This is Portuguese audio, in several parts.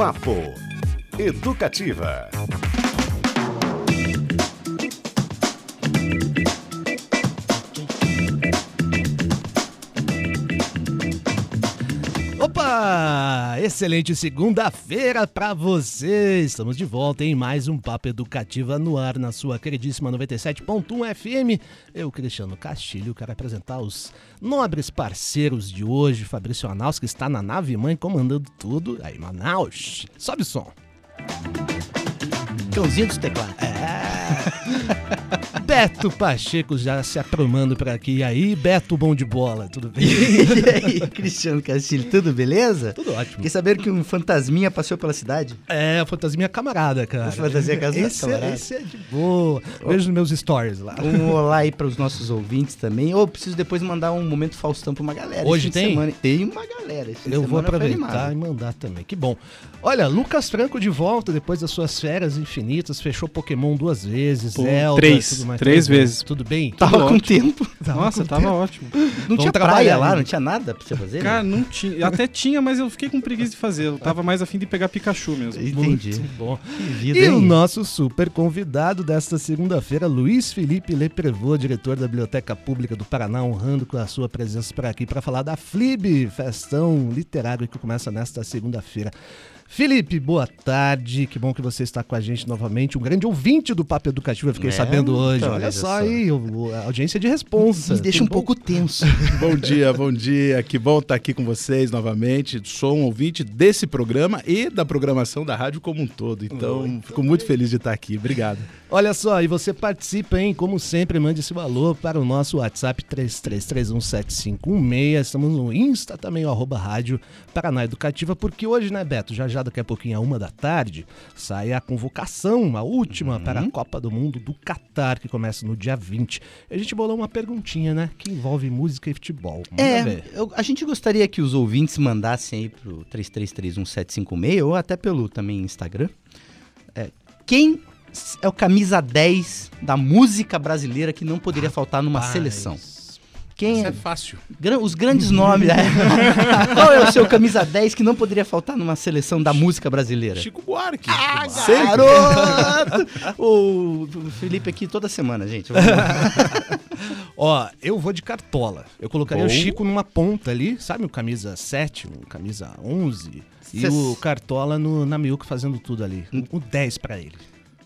Papo Educativa. Opa! Excelente segunda-feira para você! Estamos de volta em mais um Papo Educativa no ar na sua queridíssima 97.1 FM. Eu, Cristiano Castilho, quero apresentar os nobres parceiros de hoje. Fabrício Anaus, que está na nave mãe comandando tudo. Aí, Manaus, sobe o som. Cãozinho dos teclados. Beto Pacheco já se aprumando por aqui. E aí, Beto Bom de Bola, tudo bem? e aí, Cristiano Castilho, tudo beleza? Tudo ótimo. Fiquei sabendo que um fantasminha passeou pela cidade. É, fantasminha camarada, cara. Fantasia camarada. Esse, é, esse é de boa. Vejo nos meus stories lá. Um olá aí para os nossos ouvintes também. Ou preciso depois mandar um momento Faustão para uma galera. Hoje tem? semana. Tem uma galera. Eu vou aproveitar e mandar também. Que bom. Olha, Lucas Franco de volta depois das suas férias infinitas. Fechou Pokémon duas vezes. Zelda, três. tudo mais. Três vezes. Tudo bem? Tava Tudo com ótimo. tempo. Nossa, tava ótimo. Não tinha trabalhar, praia lá, né? não tinha nada pra você fazer? Cara, não tinha. Até tinha, mas eu fiquei com preguiça de fazer. Eu tava mais afim de pegar Pikachu mesmo. Entendi. Muito bom. Que vida, E o hein? nosso super convidado desta segunda-feira, Luiz Felipe Leprevô, diretor da Biblioteca Pública do Paraná, honrando com a sua presença por aqui para falar da FLIB, festão literário que começa nesta segunda-feira. Felipe, boa tarde. Que bom que você está com a gente novamente. Um grande ouvinte do Papo Educativo, eu fiquei É, sabendo hoje. então, Olha olha só só. aí, o- a audiência de responsa. Me deixa um bom? pouco tenso. Bom dia, bom dia. Que bom estar aqui com vocês novamente. Sou um ouvinte desse programa e da programação da rádio como um todo. Então, fico muito feliz de estar aqui. Obrigado. Olha só, e você participa, hein? Como sempre, mande seu alô para o nosso WhatsApp 33317516. Estamos no Insta também, o arroba rádio Paraná Educativa, porque hoje, né, Beto, já já daqui a pouquinho, a uma da tarde, sai a convocação, a última, para a Copa do Mundo do Catar, que começa no dia 20. A gente bolou uma perguntinha, né, que envolve música e futebol. Manda É, eu- a gente gostaria que os ouvintes mandassem aí pro 33317756 ou até pelo também Instagram. É, quem é o camisa 10 da música brasileira que não poderia faltar numa seleção? Quem Isso é, é fácil. os grandes nomes? é. Qual é o seu camisa 10 que não poderia faltar numa seleção da música brasileira? Chico Buarque. Ah, garoto! o o Felipe aqui toda semana, gente. Ó, eu vou de cartola. Eu colocaria o Bom. Chico numa ponta ali, sabe? O camisa 7, o camisa 11. E Cês- o Cartola no, na Miúca fazendo tudo ali. Hum. O 10 pra ele.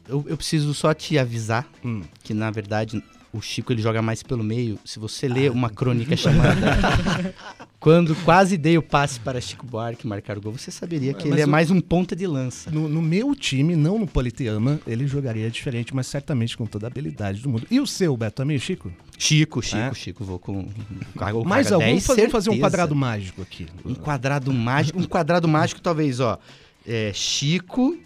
Eu, eu preciso só te avisar Hum. que, na verdade, o Chico ele joga mais pelo meio. Se você ler uma crônica chamada Quando quase dei o passe para Chico Buarque marcar o gol, você saberia que Mas ele é o- mais um ponta de lança. No, no meu time, não no Politeama, ele jogaria diferente, mas certamente com toda a habilidade do mundo. E o seu, Beto, também, Chico? Chico, Chico, É? Chico, vou com cargo Mais algum? 10, Vamos fazer um quadrado mágico aqui. Um quadrado mágico. Um quadrado mágico, talvez, ó. É, Chico,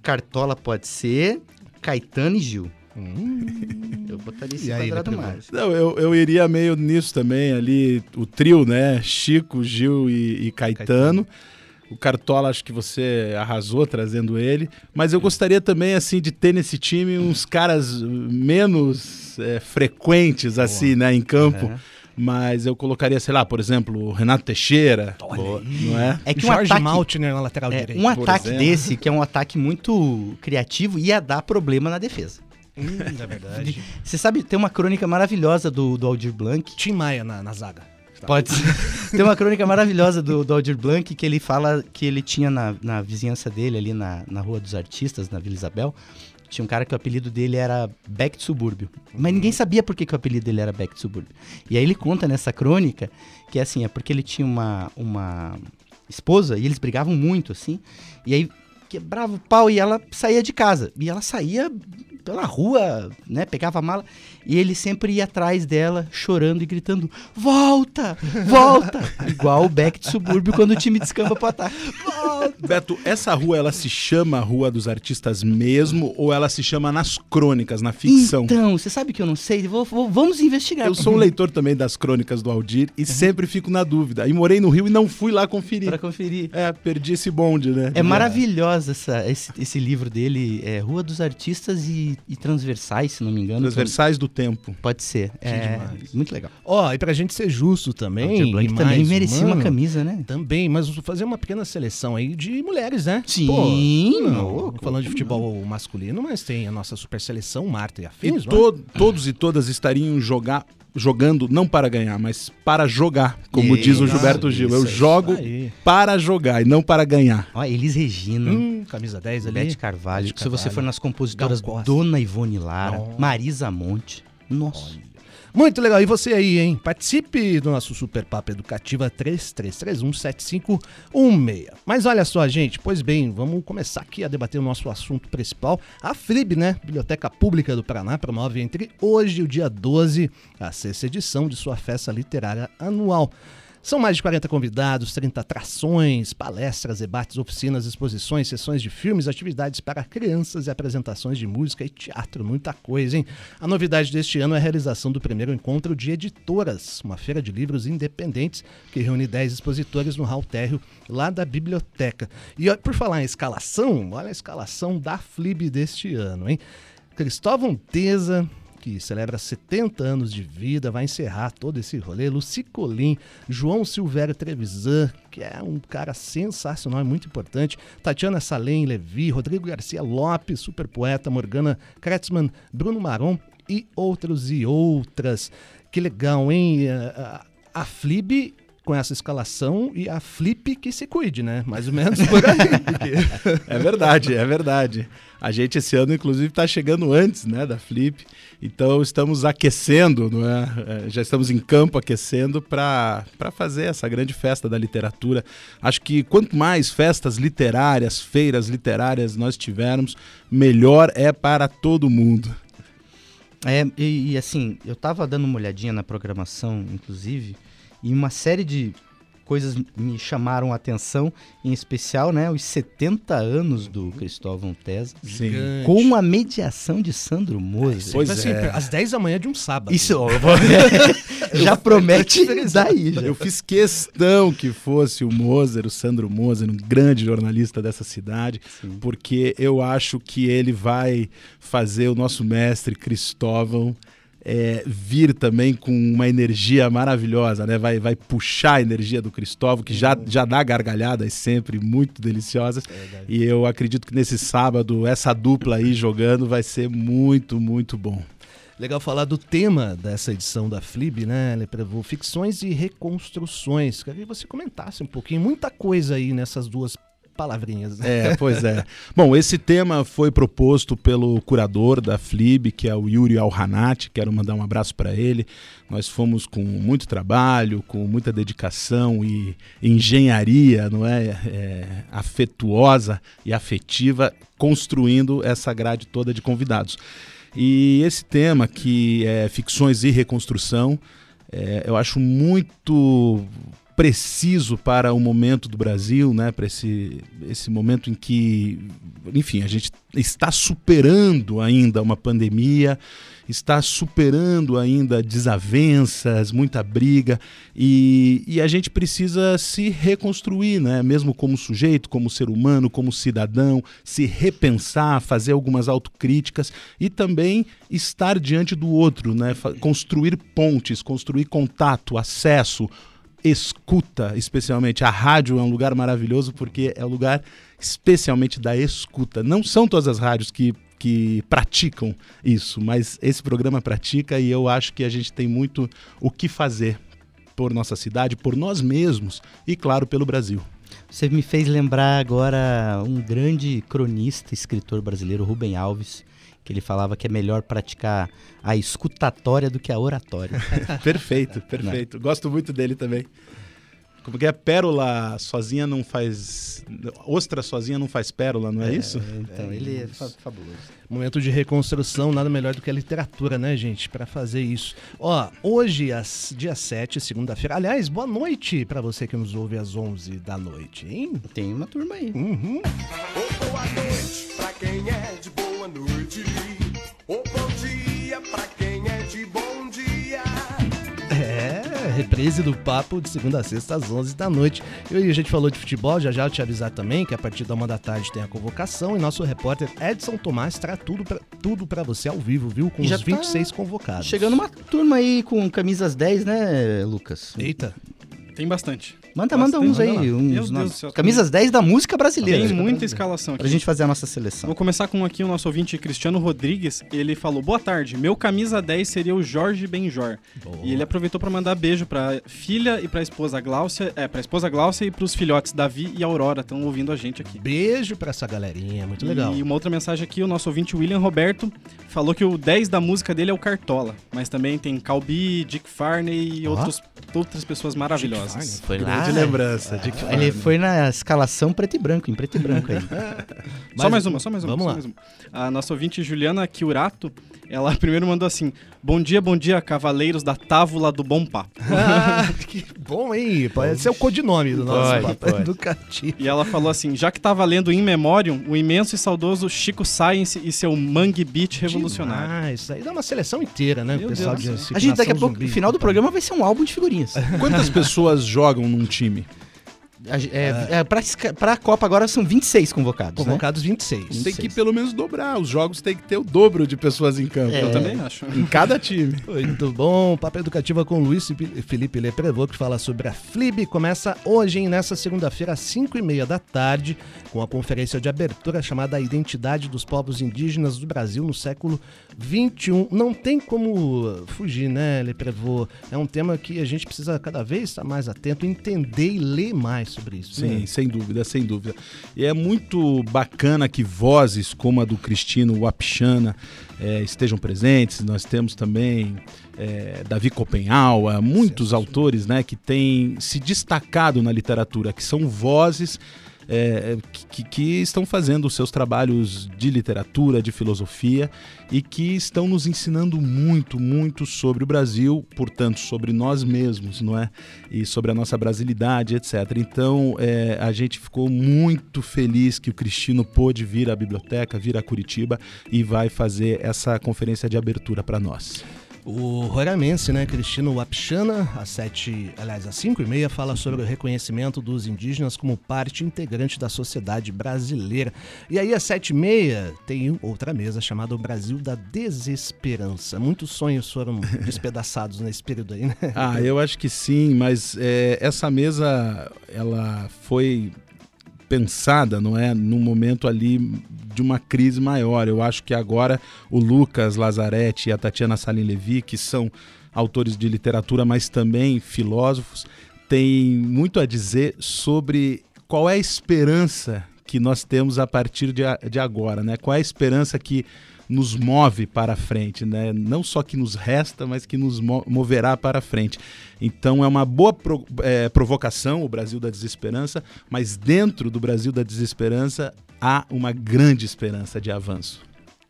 Cartola pode ser, Caetano e Gil. Hum, Eu botaria esse aí, quadrado mágico. Não, eu, eu iria meio nisso também, ali, o trio, né? Chico, Gil e, e Caetano. O Cartola, acho que você arrasou trazendo ele. Mas eu gostaria também, assim, de ter nesse time uns caras menos é, frequentes, assim, né, em campo. Aham. Mas eu colocaria, sei lá, por exemplo, o Renato Teixeira. Olha. Não é? É que um Jorge ataque, Maltner na lateral é, direita. um ataque exemplo. desse, que é um ataque muito criativo, ia dar problema na defesa. Hum, é verdade. Você sabe, tem uma crônica maravilhosa do, do Aldir Blanc. Tim Maia na, na zaga. Pode ser. Tem uma crônica maravilhosa do, do Aldir Blanc que ele fala que ele tinha na, na vizinhança dele, ali na, na Rua dos Artistas, na Vila Isabel, tinha um cara que o apelido dele era Beck de Subúrbio. Mas ninguém sabia por que, que o apelido dele era Beck de Subúrbio. E aí ele conta nessa crônica que assim, é porque ele tinha uma, uma esposa e eles brigavam muito, assim. E aí quebrava o pau e ela saía de casa. E ela saía pela rua, né? Pegava a mala. E ele sempre ia atrás dela, chorando e gritando: Volta! Volta! Igual o Beck de subúrbio quando o time descamba pro ataque. Beto, essa rua, ela se chama Rua dos Artistas mesmo ou ela se chama nas crônicas, na ficção? Então, você sabe que eu não sei? Vou- vou- vamos investigar. Eu sou um leitor também das crônicas do Aldir e sempre fico na dúvida. E morei no Rio e não fui lá conferir. Pra conferir. É, perdi esse bonde, né? É maravilhosa esse, esse livro dele, é Rua dos Artistas e, e Transversais, se não me engano. Transversais do tempo. Pode ser. É demais. muito legal. Ó, e pra gente ser justo também. Aldir Blanc e também mais merecia uma humano, camisa, né? Também, mas fazer uma pequena seleção aí de mulheres, né? Sim, Pô, não, louco, falando de futebol masculino, mas tem a nossa super seleção, Marta e E afins, não é? to- todos e todas estariam jogar, jogando não para ganhar, mas para jogar, como diz o Isso, Gilberto Gil. Eu isso, jogo aí. para jogar e não para ganhar. Ó, Elis Regina. Hum, camisa 10 ali. Bete Carvalho. Se você for nas compositoras. Dona Ivone Lara, Nossa. Marisa Monte. Nossa. Muito legal. E você aí, hein? Participe do nosso Super Papo Educativa 33317516. Mas olha só, gente. Pois bem, vamos começar aqui a debater o nosso assunto principal. A FLIB, né? Biblioteca Pública do Paraná, promove entre hoje e o dia 12 a sexta edição de sua festa literária anual. São mais de 40 convidados, 30 atrações, palestras, debates, oficinas, exposições, sessões de filmes, atividades para crianças e apresentações de música e teatro, muita coisa, hein? A novidade deste ano é a realização do primeiro encontro de editoras, uma feira de livros independentes que reúne 10 expositores no hall térreo lá da biblioteca. E por falar em escalação, olha a escalação da FLIB deste ano, hein? Cristóvão Teza, que celebra 70 anos de vida, vai encerrar todo esse rolê. Luci Colim, João Silvério Trevisan, que é um cara sensacional e muito importante. Tatiana Salem Levi, Rodrigo Garcia Lopes, super poeta, Morgana Kretzmann, Bruno Maron e outros e outras. Que legal, hein? A Flib com essa escalação e a Flip que se cuide, né? Mais ou menos por aí. porque- É verdade, é verdade. A gente esse ano, inclusive, está chegando antes né, da Flip. Então estamos aquecendo, não é? É, já estamos em campo aquecendo para fazer essa grande festa da literatura. Acho que quanto mais festas literárias, feiras literárias nós tivermos, melhor é para todo mundo. É, e, e, assim, eu tava dando uma olhadinha na programação, inclusive, e uma série de coisas me chamaram a atenção, em especial, né, os 70 anos do Cristóvão Tesa, Sim. Gigante. com a mediação de Sandro Moser. Pois assim, é. às 10 da manhã de um sábado. Isso, ó, eu vou- já promete daí, já. Eu fiz questão que fosse o Moser, o Sandro Moser, um grande jornalista dessa cidade, Sim. porque eu acho que ele vai fazer o nosso mestre Cristóvão é, vir também com uma energia maravilhosa, né? Vai, vai puxar a energia do Cristóvão, que já, já dá gargalhadas sempre muito deliciosas. E eu acredito que nesse sábado, essa dupla aí jogando vai ser muito, muito bom. Legal falar do tema dessa edição da FLIB, né? Ele prevou ficções e reconstruções. Queria que você comentasse um pouquinho, muita coisa aí nessas duas palavrinhas. É, pois é. Bom, esse tema foi proposto pelo curador da FLIB, que é o Yuri Alhanati. Quero mandar um abraço para ele. Nós fomos com muito trabalho, com muita dedicação e engenharia, não é, É, afetuosa e afetiva, construindo essa grade toda de convidados. E esse tema, que é ficções e reconstrução, é, eu acho muito preciso para o momento do Brasil, né? Para esse, esse momento em que, enfim, a gente está superando ainda uma pandemia, está superando ainda desavenças, muita briga e, e a gente precisa se reconstruir, né? Mesmo como sujeito, como ser humano, como cidadão, se repensar, fazer algumas autocríticas e também estar diante do outro, né? Construir pontes, construir contato, acesso, escuta, especialmente. A rádio é um lugar maravilhoso porque é o lugar especialmente da escuta. Não são todas as rádios que, que praticam isso, mas esse programa pratica e eu acho que a gente tem muito o que fazer por nossa cidade, por nós mesmos e, claro, pelo Brasil. Você me fez lembrar agora um grande cronista, escritor brasileiro, Rubem Alves, que ele falava que é melhor praticar a escutatória do que a oratória. perfeito, perfeito. Gosto muito dele também. Como que é? Pérola sozinha não faz. Ostra sozinha não faz pérola, não é, isso? Então, ele é fa- fabuloso. Momento de reconstrução, nada melhor do que a literatura, né, gente, para fazer isso. Ó, hoje, às- dia 7, segunda-feira. Aliás, boa noite para você que nos ouve às 11 da noite, hein? Tem uma turma aí. Uhum. Boa noite reprise do papo de segunda a sexta às 11 da noite. E a gente falou de futebol, já já eu te avisar também que a partir da uma da tarde tem a convocação e nosso repórter Edson Tomás traz tudo pra, tudo pra você ao vivo, viu? Com já os tá 26 convocados. Chegando uma turma aí com camisas 10, né, Lucas? Eita, Tem bastante. Manda, Bastante, manda uns manda aí, lá. uns Deus céu, Camisas 10 da música brasileira. Tem muita escalação Pra aqui. gente fazer a nossa seleção. Vou começar com aqui o nosso ouvinte Cristiano Rodrigues. Ele falou: Boa tarde, meu camisa 10 seria o Jorge Benjor. E ele aproveitou pra mandar beijo pra filha e pra esposa Gláucia, é, pra esposa Gláucia e pros filhotes Davi e Aurora, estão ouvindo a gente aqui. beijo pra essa galerinha, muito legal. E uma outra mensagem aqui, o nosso ouvinte William Roberto falou que o 10 da música dele é o Cartola, mas também tem Calbi, Dick Farney e outros, outras pessoas maravilhosas. Foi Grande lembrança. Dick Ele foi na escalação preto e branco, em preto e branco aí. Só mais uma, só mais uma. Vamos só lá. mais uma. A nossa ouvinte Juliana Kiurato, ela primeiro mandou assim: Bom dia, bom dia, cavaleiros da Távola do Bom Papo. Ah, que bom, hein? Pode ser o codinome do nosso Pode, papo pode. educativo. E ela falou assim: já que tá valendo In Memoriam, o imenso e saudoso Chico Science e seu Mangue Beat revolucionário. Ah, isso aí dá uma seleção inteira, né? Meu o pessoal Deus de A gente daqui a pouco, no final do programa, vai ser um álbum de figurinhas. Quantas pessoas jogam num time? A É, é, pra, esca- pra Copa agora são 26 convocados, né? Convocados 26. Tem que pelo menos dobrar. Os jogos tem que ter o dobro de pessoas em campo. É. Eu também acho. Em cada time. Muito bom. Papo Educativa com Luiz e Felipe Leprevô, que fala sobre a FLIB. Começa hoje, hein, nessa segunda-feira, às 5 e meia da tarde, com a conferência de abertura chamada A Identidade dos Povos Indígenas do Brasil no século XXI. Não tem como fugir, né, Leprevô? É um tema que a gente precisa cada vez estar mais atento, entender e ler mais sobre isso. Sim, né? sem dúvida, sem dúvida. E é muito bacana que vozes como a do Cristino Wapchana eh, estejam presentes. Nós temos também eh, Davi Copenhaua, muitos autores né, que têm se destacado na literatura, que são vozes é, que, que estão fazendo os seus trabalhos de literatura, de filosofia e que estão nos ensinando muito, muito sobre o Brasil, portanto, sobre nós mesmos, não é? E sobre a nossa brasilidade, etc. Então, é, a gente ficou muito feliz que o Cristino pôde vir à biblioteca, vir a Curitiba e vai fazer essa conferência de abertura para nós. O Roramense, né, Cristino Wapchana, às sete, aliás, às 5 e meia, fala sobre o reconhecimento dos indígenas como parte integrante da sociedade brasileira. E aí, às sete e meia, tem outra mesa chamada O Brasil da Desesperança. Muitos sonhos foram despedaçados nesse período aí, né? Ah, eu acho que sim, mas é, essa mesa ela foi pensada, não é, num momento ali de uma crise maior. Eu acho que agora o Lucas Lazarete e a Tatiana Salim Levi, que são autores de literatura, mas também filósofos, têm muito a dizer sobre qual é a esperança que nós temos a partir de, de agora, né? Qual é a esperança que nos move para frente, né? Não só que nos resta, mas que nos mo- moverá para frente. Então é uma boa pro- eh, provocação o Brasil da Desesperança, mas dentro do Brasil da Desesperança há uma grande esperança de avanço.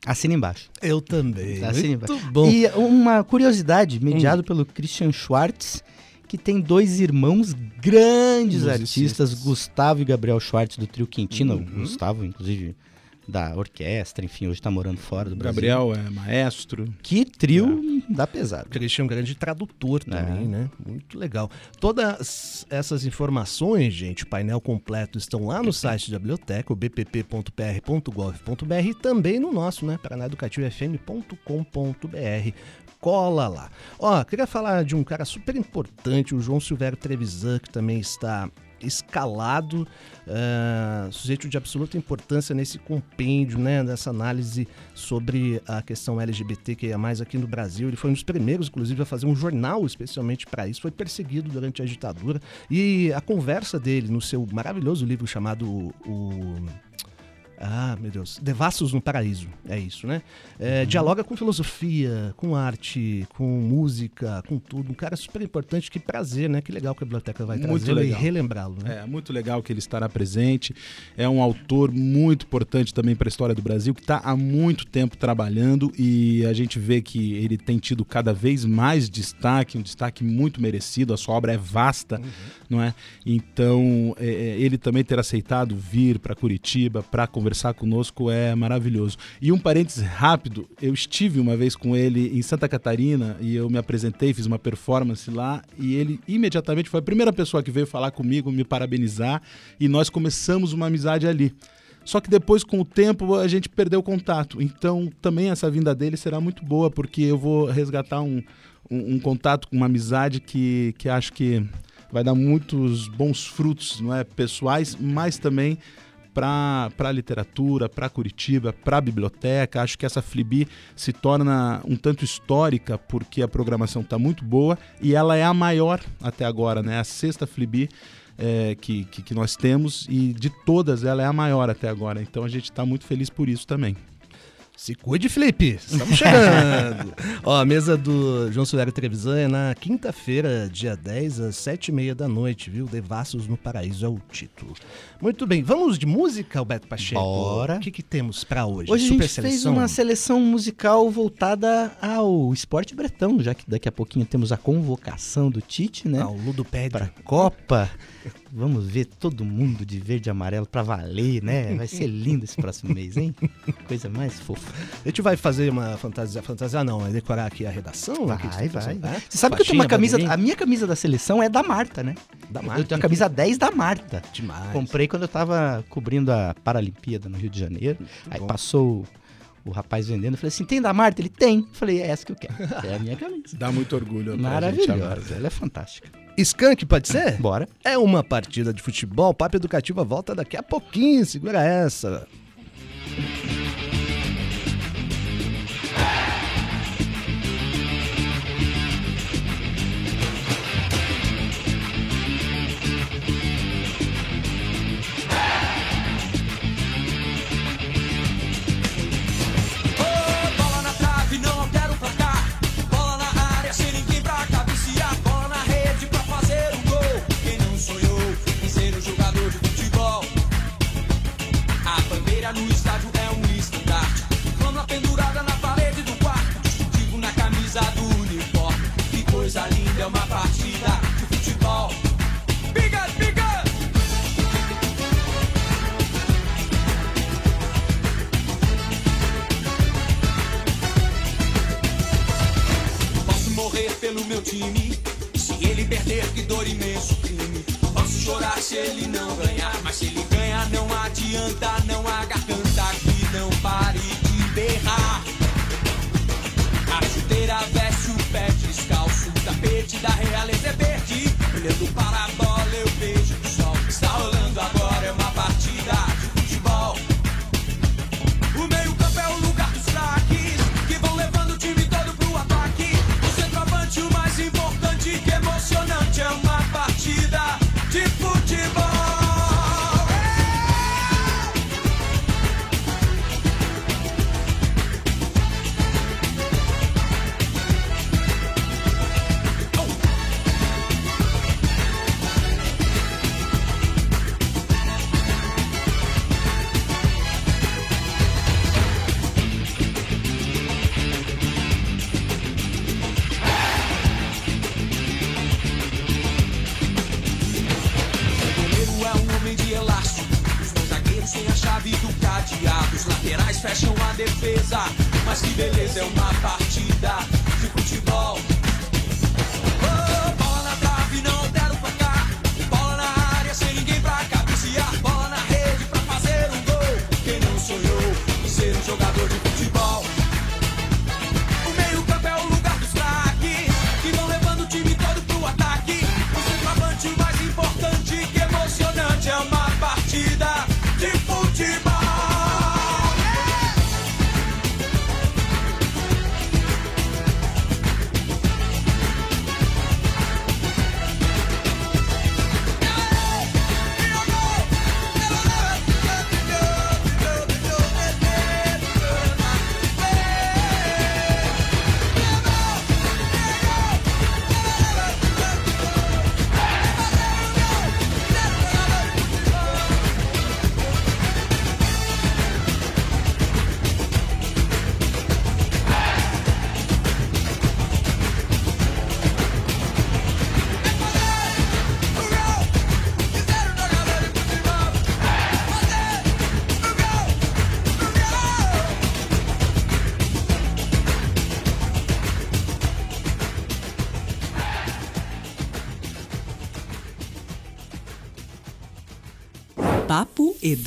Assina embaixo. Eu também. Assina Muito embaixo. bom. E uma curiosidade, mediado pelo Christian Schwartz, que tem dois irmãos grandes artistas, Gustavo e Gabriel Schwartz, do trio Quintino. Uhum. Gustavo, inclusive, da orquestra, enfim, hoje tá morando fora do Brasil. Gabriel é maestro. Que trio dá pesado. Christian é um grande tradutor também, É. né? Muito legal. Todas essas informações, gente, o painel completo estão lá no site da biblioteca, o bpp.pr.gov.br e também no nosso, né? paranaeducativofm.com.br. Cola lá. Ó, queria falar de um cara super importante, o João Silvério Trevisan, que também está escalado, eh, sujeito de absoluta importância nesse compêndio, né, dessa análise sobre a questão LGBTQIA+, aqui no Brasil. Ele foi um dos primeiros, inclusive, a fazer um jornal especialmente para isso. Foi perseguido durante a ditadura. E a conversa dele no seu maravilhoso livro chamado o... Ah, meu Deus. Devassos no Paraíso. É isso, né? É, Dialoga com filosofia, com arte, com música, com tudo. Um cara super importante. Que prazer, né? Que legal que a biblioteca vai Muito trazer e legal. relembrá-lo, né? É muito legal que ele estará presente. É um autor muito importante também para a história do Brasil, que está há muito tempo trabalhando e a gente vê que ele tem tido cada vez mais destaque, um destaque muito merecido. A sua obra é vasta, não é? Então é, é, ele também ter aceitado vir para Curitiba para conversar conosco é maravilhoso. E um parênteses rápido, eu estive uma vez com ele em Santa Catarina e eu me apresentei, fiz uma performance lá e ele imediatamente foi a primeira pessoa que veio falar comigo, me parabenizar e nós começamos uma amizade ali. Só que depois, com o tempo, a gente perdeu o contato. Então, também essa vinda dele será muito boa, porque eu vou resgatar um, um, um contato, uma amizade que, que acho que vai dar muitos bons frutos, não é, pessoais, mas também para a literatura, para Curitiba, para a biblioteca. Acho que essa Flibi se torna um tanto histórica porque a programação está muito boa e ela é a maior até agora, né? A sexta Flibi é, que, que, que nós temos e de todas ela é a maior até agora. Então a gente está muito feliz por isso também. Se cuide, Felipe. Estamos chegando. Ó, a mesa do João Solério Trevisan é na quinta-feira, dia 10, às sete e meia da noite, viu? Devassos no Paraíso é o título. Muito bem, vamos de música, Alberto Pacheco? Bora. O que, que temos pra hoje? Hoje a Super gente fez seleção? uma seleção musical voltada ao esporte bretão, já que daqui a pouquinho temos a convocação do Tite, né? Ah, o Ludopédio. Pra Copa. Vamos ver todo mundo de verde e amarelo pra valer, né? Vai ser lindo esse próximo mês, hein? Coisa mais fofa. A gente vai fazer uma fantasia, fantasia não, é decorar aqui a redação? Vai, você vai. fazendo? É? Você sabe que eu tenho uma camisa. A minha camisa da seleção é da Marta, né? Da Eu Marta. tenho a camisa 10 da Marta. Demais. Comprei quando eu tava cobrindo a Paralimpíada no Rio de Janeiro. Aí bom. passou o, rapaz vendendo. Eu falei assim: tem da Marta? Ele tem. Eu falei: é essa que eu quero. É a minha camisa. Dá muito orgulho. gente, Amaro. Maravilhosa. Ela é fantástica. Skank, pode ser? Bora. É uma partida de futebol. Papo Educativa volta daqui a pouquinho. Segura essa.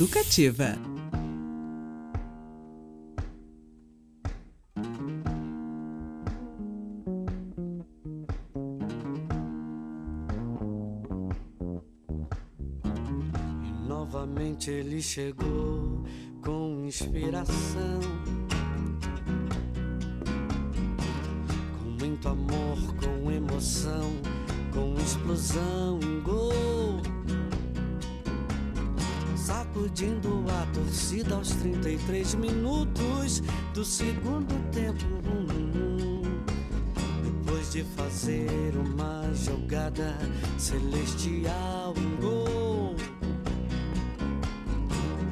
Educativa. E novamente ele chegou com inspiração. Com muito amor, com emoção, com explosão gol. Sacudindo a torcida aos 33 minutos do segundo tempo. Depois de fazer uma jogada celestial, um gol.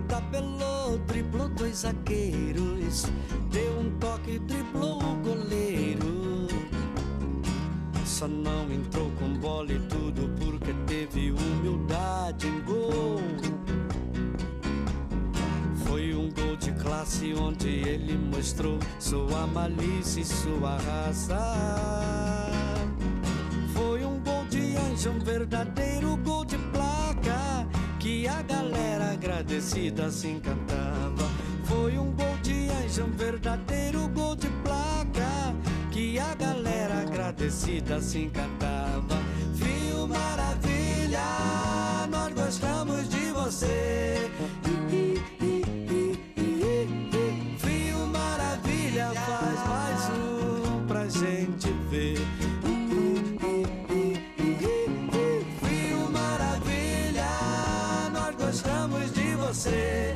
Tabelou, driblou dois zagueiros, deu um toque, driblou o goleiro. Só não classe onde ele mostrou sua malícia e sua raça. Foi um gol de anjo, um verdadeiro gol de placa que a galera agradecida se encantava. Foi um gol de anjo, um verdadeiro gol de placa que a galera agradecida se encantava. Fio Maravilha, nós gostamos de você. Você.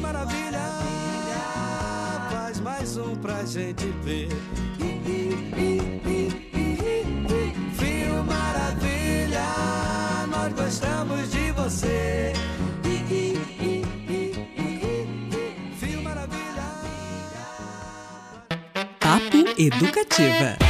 Maravilha, faz mais um pra gente ver. Fio Maravilha, nós gostamos de você. Papo Educativa.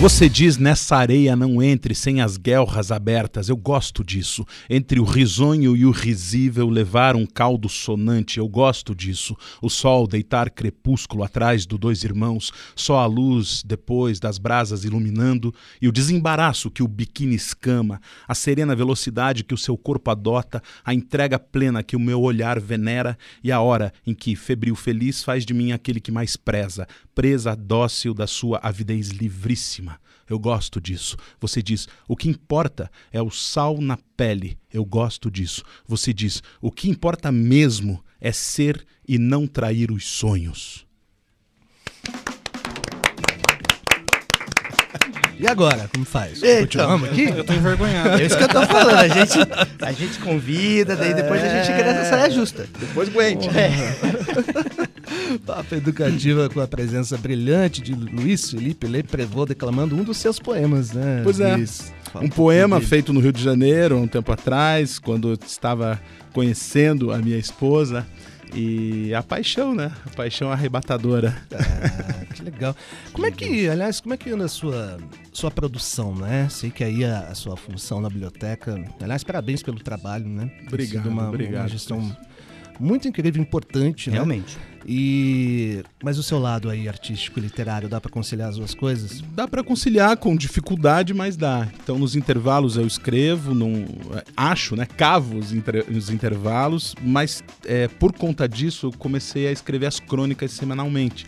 Você diz nessa areia não entre sem as guelras abertas. Eu gosto disso. Entre o risonho e o risível levar um caldo sonante. Eu gosto disso. O sol deitar crepúsculo atrás do dois irmãos, só a luz depois das brasas iluminando e o desembaraço que o biquíni escama, a serena velocidade que o seu corpo adota, a entrega plena que o meu olhar venera e a hora em que febril feliz faz de mim aquele que mais preza, presa dócil da sua avidez livríssima. Eu gosto disso. Você diz: o que importa é o sal na pele. Eu gosto disso. Você diz: o que importa mesmo é ser e não trair os sonhos. E agora, como faz? Então, Continuamos aqui? Eu tô envergonhado. É isso que eu tô falando. A gente, a gente convida, daí depois a gente chega nessa saia justa. Depois aguente. Papo Educativa com a presença brilhante de Luiz Felipe Leprevô declamando um dos seus poemas, né? Pois é. Luiz? Um poema dele. feito no Rio de Janeiro, há um tempo atrás, quando eu estava conhecendo a minha esposa. E a paixão, né? A paixão arrebatadora. Ah, que legal. Como é que, aliás, como é que anda a sua, sua produção, né? Sei que aí a, a sua função na biblioteca. Aliás, parabéns pelo trabalho, né? Obrigado, uma, obrigado, Uma gestão muito incrível, importante, né? Realmente. E mas o seu lado aí artístico e literário dá pra conciliar as duas coisas? Dá para conciliar com dificuldade, mas dá. Então, nos intervalos eu escrevo, não, acho, né? Cavo os, inter- os intervalos, mas é, por conta disso eu comecei a escrever as crônicas semanalmente.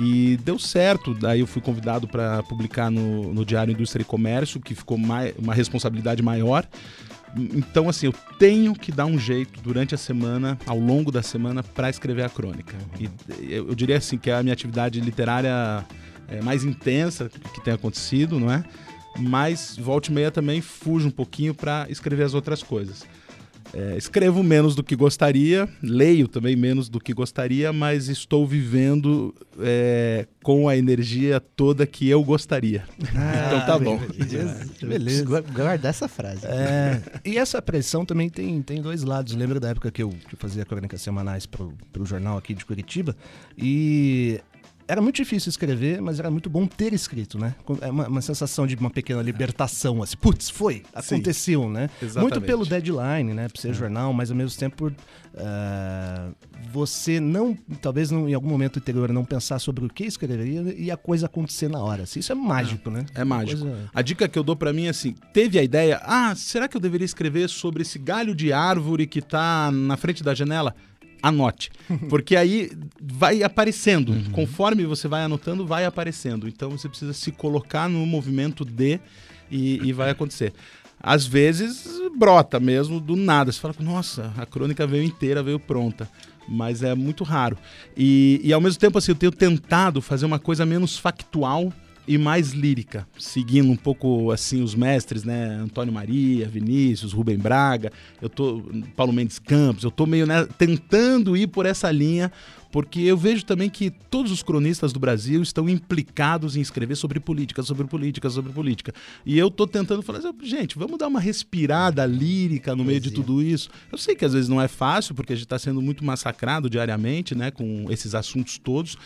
E deu certo, daí eu fui convidado para publicar no, no Diário Indústria e Comércio, que ficou mai- uma responsabilidade maior. Então, assim, eu tenho que dar um jeito durante a semana, ao longo da semana, para escrever a crônica. E eu, eu diria assim que é a minha atividade literária é, mais intensa que tem acontecido, não é? Mas volta e meia também fujo um pouquinho para escrever as outras coisas. É, escrevo menos do que gostaria, leio também menos do que gostaria, mas estou vivendo é, com a energia toda que eu gostaria. então tá bom. Beleza. Gu- guardar essa frase. É, e essa pressão também tem, tem dois lados. Lembro da época que eu, que eu fazia crônicas semanais pro, pro jornal aqui de Curitiba. E era muito difícil escrever, mas era muito bom ter escrito, né? É uma, uma sensação de uma pequena libertação, assim, putz, foi, aconteceu, né? Exatamente. Muito pelo deadline, né? Por ser jornal, mas ao mesmo tempo por ah, você não, talvez não, em algum momento anterior, não pensar sobre o que escreveria e a coisa acontecer na hora. Assim, isso é mágico, né? É mágico. Coisa- A dica que eu dou pra mim é assim: teve a ideia, ah, será que eu deveria escrever sobre esse galho de árvore que tá na frente da janela? Anote. Porque aí vai aparecendo. Conforme você vai anotando, vai aparecendo. Então você precisa se colocar no movimento de e, e vai acontecer. Às vezes brota mesmo do nada. Você fala, nossa, a crônica veio inteira, veio pronta. Mas é muito raro. E, e ao mesmo tempo, assim, eu tenho tentado fazer uma coisa menos factual e mais lírica, seguindo um pouco assim os mestres, né, Antônio Maria, Vinícius, Rubem Braga, eu tô Paulo Mendes Campos, eu tô meio né, tentando ir por essa linha, porque eu vejo também que todos os cronistas do Brasil estão implicados em escrever sobre política, sobre política, sobre política. E eu tô tentando falar, assim, gente, vamos dar uma respirada lírica no meio de tudo isso. Eu sei que às vezes não é fácil, porque a gente está sendo muito massacrado diariamente, né, com esses assuntos todos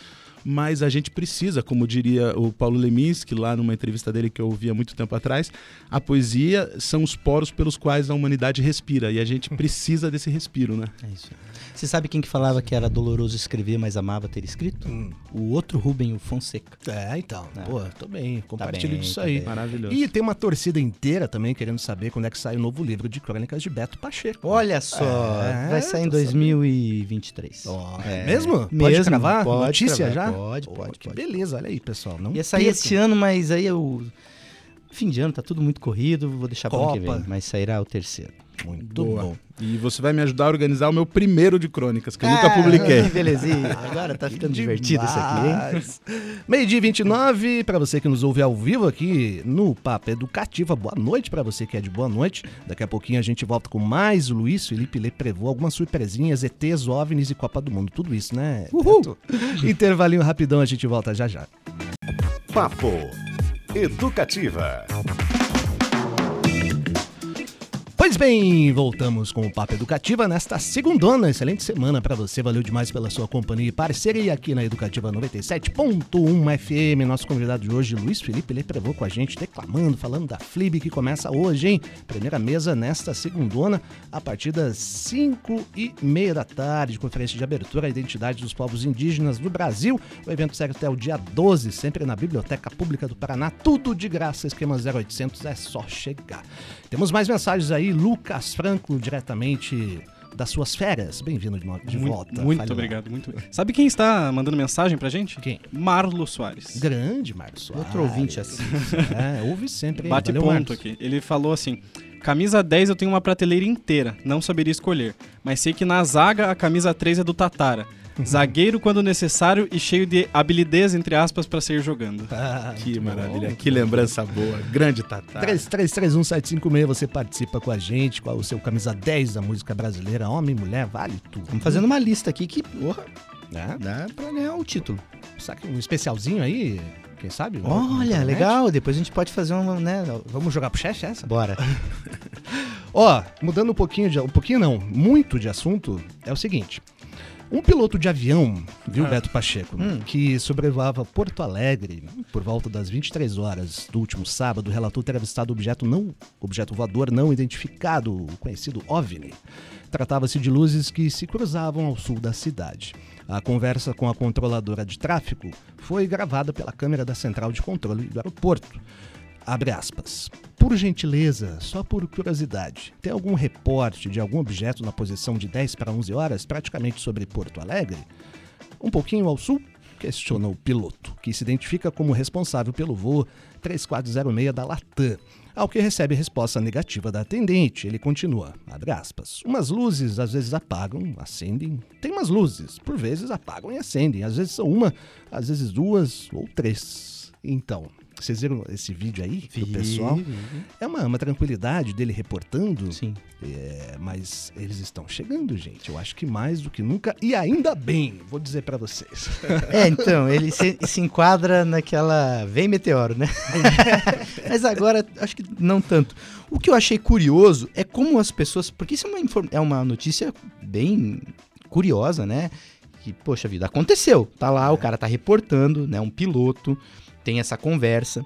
mas a gente precisa, como diria o Paulo Leminski lá numa entrevista dele que eu ouvi há muito tempo atrás, a poesia são os poros pelos quais a humanidade respira e a gente precisa desse respiro, né? É isso. Você sabe quem que falava que era doloroso escrever, mas amava ter escrito? O outro Rubem, o Fonseca. É, então. É. Pô, tô bem. Compartilho bem, disso tá aí. bem. Maravilhoso. E tem uma torcida inteira também querendo saber quando é que sai o novo livro de crônicas de Beto Pacheco. Olha só, É, vai sair em tô 2023. Ó, É. Mesmo? Pode Mesmo, cravar? pode Notícia cravar, já? Pode, pode, que pode. beleza, olha aí, pessoal. Não Ia sair esse ano, mas aí eu. Fim de ano, tá tudo muito corrido, vou deixar para ano que Copa. vem. Mas sairá o terceiro. Muito Boa. bom. E você vai me ajudar a organizar o meu primeiro de crônicas, que eu nunca publiquei. Que belezinha. Agora tá ficando divertido isso aqui, hein? Meio-dia e 29, para você que nos ouve ao vivo aqui no Papo Educativa, boa noite para você que é de boa noite. Daqui a pouquinho a gente volta com mais o Luiz Felipe Leprevô, algumas surpresinhas, ETs, OVNIs e Copa do Mundo, tudo isso, né? Uhul! Intervalinho rapidão, a gente volta já já. Papo Educativa. Pois bem, voltamos com o Papo Educativa nesta segundona. Excelente semana para você. Valeu demais pela sua companhia e parceria aqui na Educativa 97.1 FM. Nosso convidado de hoje, Luiz Felipe Leprevô, com a gente, declamando, falando da FLIB que começa hoje, hein? Primeira mesa nesta segundona, a partir das 5 e meia da tarde. Conferência de abertura à identidade dos povos indígenas do Brasil. O evento segue até o dia 12, sempre na Biblioteca Pública do Paraná. Tudo de graça, esquema 0800, é só chegar. Temos mais mensagens aí. Lucas Franco, diretamente das suas férias. Bem-vindo de, de Muito, volta. muito Fale lá. obrigado. Muito... Sabe quem está mandando mensagem pra gente? Quem? Marlo Soares. Grande, Marcos Soares. Outro ouvinte assim. É, ouve sempre. Bate Valeu, ponto aqui. Ele falou assim: camisa 10 eu tenho uma prateleira inteira, não saberia escolher. Mas sei que na zaga a camisa 3 é do Tatara. Zagueiro quando necessário e cheio de habilidez, entre aspas, pra sair jogando. Ah, Que maravilha, bom. que lembrança boa. Grande Tatá. 3331-756, você participa com a gente. Qual o seu camisa 10 da música brasileira? Homem, mulher, vale tudo. Estamos fazendo uma lista aqui que, porra, É? dá pra ganhar o título. Saca um especialzinho aí? Quem sabe? Olha, legal. Depois a gente pode fazer um, né? Vamos jogar pro chefe essa? Bora. Ó, mudando um pouquinho de. Um pouquinho não, muito de assunto, é o seguinte. Um piloto de avião, viu, Beto Pacheco, que sobrevoava Porto Alegre por volta das 23 horas do último sábado, relatou ter avistado objeto não objeto voador não identificado, o conhecido OVNI. Tratava-se de luzes que se cruzavam ao sul da cidade. A conversa com a controladora de tráfego foi gravada pela câmera da central de controle do aeroporto. Abre aspas. Por gentileza, só por curiosidade, tem algum reporte de algum objeto na posição de 10 para 11 horas, praticamente sobre Porto Alegre? Um pouquinho ao sul? Questionou o piloto, que se identifica como responsável pelo voo 3406 da Latam. Ao que recebe resposta negativa da atendente, ele continua, abre aspas, umas luzes às vezes apagam, acendem, tem umas luzes, por vezes apagam e acendem, às vezes são uma, às vezes duas ou três. Então, vocês viram esse vídeo aí do pessoal? É uma, uma tranquilidade dele reportando, Sim. é, mas eles estão chegando, gente. Eu acho que mais do que nunca, e ainda bem, vou dizer pra vocês. É, então, ele se, se enquadra naquela. Vem meteoro, né? Mas agora, acho que não tanto. O que eu achei curioso é como as pessoas. Porque isso é uma, inform- é uma notícia bem curiosa, né? que, poxa vida, aconteceu. Tá lá, o cara tá reportando, né? Um piloto, tem essa conversa.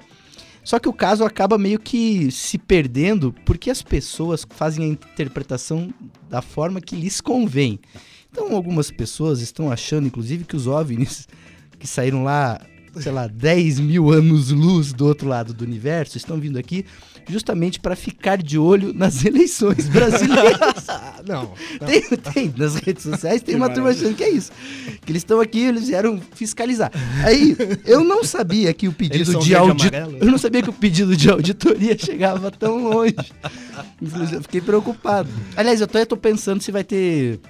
Só que o caso acaba meio que se perdendo porque as pessoas fazem a interpretação da forma que lhes convém. Então, algumas pessoas estão achando, inclusive, que os OVNIs que saíram lá, sei lá, 10 mil anos-luz do outro lado do universo, estão vindo aqui justamente para ficar de olho nas eleições brasileiras. Não. não. Tem, tem, nas redes sociais tem uma turma achando que é isso. Que eles estão aqui, eles vieram fiscalizar. Aí, eu não sabia que o pedido de auditoria. Eu não sabia que o pedido de auditoria chegava tão longe. Inclusive, eu fiquei preocupado. Aliás, eu até tô pensando se vai ter.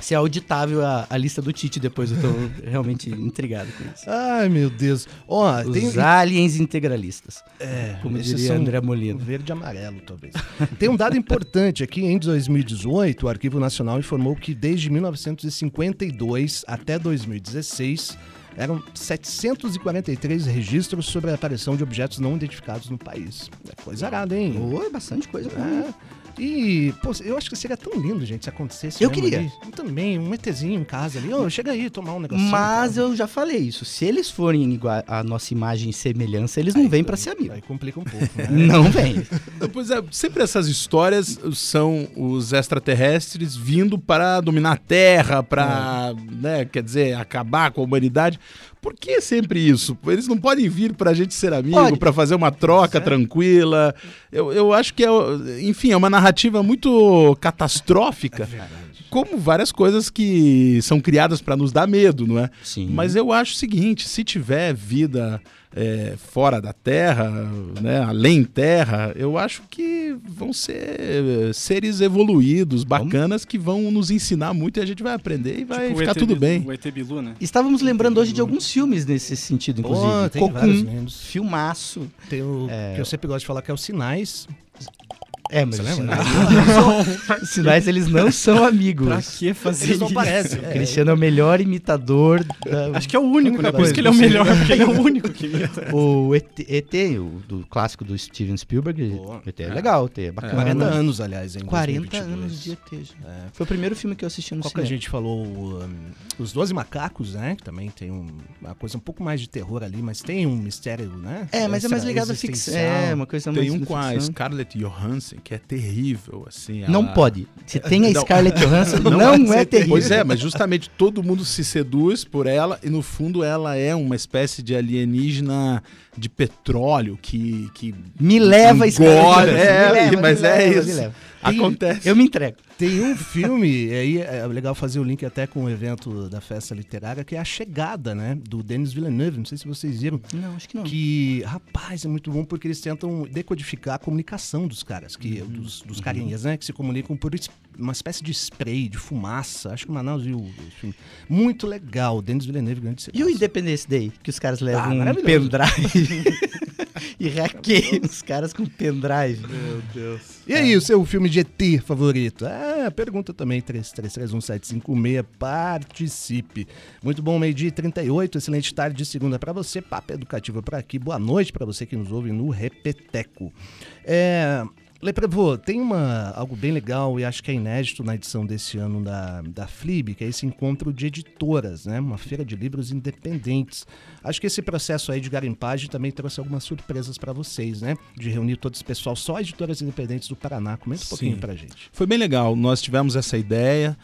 Se é auditável a, a lista do Tite depois. Eu tô realmente intrigado com isso. Ai, meu Deus. Ó, Os tem... aliens integralistas. É, como diria André Molina. Verde e amarelo, talvez. Tem um dado importante aqui. Em 2018, o Arquivo Nacional informou que desde 1952 até 2016 eram 743 registros sobre a aparição de objetos não identificados no país. É coisa arada, hein? Oi, bastante coisa. É. E, pô, eu acho que seria tão lindo, gente, se acontecesse. Eu queria. ali. Eu também, um ETzinho em casa ali. Ô, chega aí, tomar um negocinho. Mas eu já falei isso. Se eles forem igual a nossa imagem e semelhança, eles não vêm pra ser amigo. Aí complica um pouco, né? Não vem. Pois é, sempre essas histórias são os extraterrestres vindo para dominar a Terra, para, né, quer dizer, acabar com a humanidade. Por que sempre isso? Eles não podem vir para a gente ser amigo, para fazer uma troca tranquila. Eu, eu acho que é, enfim, é uma narrativa muito catastrófica. Como várias coisas que são criadas para nos dar medo, não é? Sim. Mas eu acho o seguinte: se tiver vida é, fora da Terra, né, além Terra, eu acho que vão ser é, seres evoluídos, bacanas, que vão nos ensinar muito e a gente vai aprender e vai Tipo o ficar ET tudo Bilu- bem. O ET Bilu, né? Estávamos lembrando hoje de alguns filmes nesse sentido, inclusive. Pô, tem Cocum, vários lindos. filmaço. Tem o que eu sempre gosto de falar que é os sinais. É, mas os sinais, não são- sinais, eles não são amigos. Pra que fazer Eles não isso? parecem. O Cristiano é o melhor imitador da... Acho que é o único, né? Por coisa isso que ele é o melhor, porque ele é o único que imita. O ET, ET, o do clássico do Steven Spielberg. Boa. ET é legal, ET é bacana. 40 anos, aliás, em 40 2022. anos de ET. já. É. Foi o primeiro filme que eu assisti no Qual que a cinema. gente falou? um, os Doze Macacos, né? Que também tem um- uma coisa um pouco mais de terror ali, mas tem um mistério, né? É, mas é mais ligado à ficção. É, uma coisa mais Tem um com a. Scarlett Johansson que é terrível, assim. Não ela- pode. Se tem a Não. Scarlett Johansson, não, pode é ser terrível. Pois é, mas justamente todo mundo se seduz por ela e no fundo ela é uma espécie de alienígena de petróleo que, que Me leva a engole. Scarlett Johansson. É, Me leva, mas me é leva, isso. me leva. Acontece. Eu me entrego. Tem um filme, aí é legal fazer o link até com o evento da festa literária, que é A Chegada, né? Do Denis Villeneuve. Não sei se vocês viram. Não, acho que não. Que, rapaz, é muito bom porque eles tentam decodificar a comunicação dos caras, que, dos, dos carinhas, né? Que se comunicam por uma espécie de spray, de fumaça. Acho que o Manaus viu o filme. Muito legal. Denis Villeneuve, grande E o. Independence Day? Que os caras levam um Ah, maravilhoso. pendrive e hackeiam os caras com pendrive. Meu Deus. E aí, o seu filme de ET favorito? Ah, pergunta também, 33317556, participe. Muito bom, meio-dia e 38, excelente tarde de segunda pra você, papo educativo por aqui, boa noite pra você que nos ouve no Repeteco. É... Leprevô, tem uma, algo bem legal e acho que é inédito na edição desse ano da, da FLIB, que é esse encontro de editoras, né? Uma feira de livros independentes. Acho que esse processo aí de garimpagem também trouxe algumas surpresas para vocês, né? De reunir todo esse pessoal, só editoras independentes do Paraná. Comenta um pouquinho Sim. pra gente. Foi bem legal. Nós tivemos essa ideia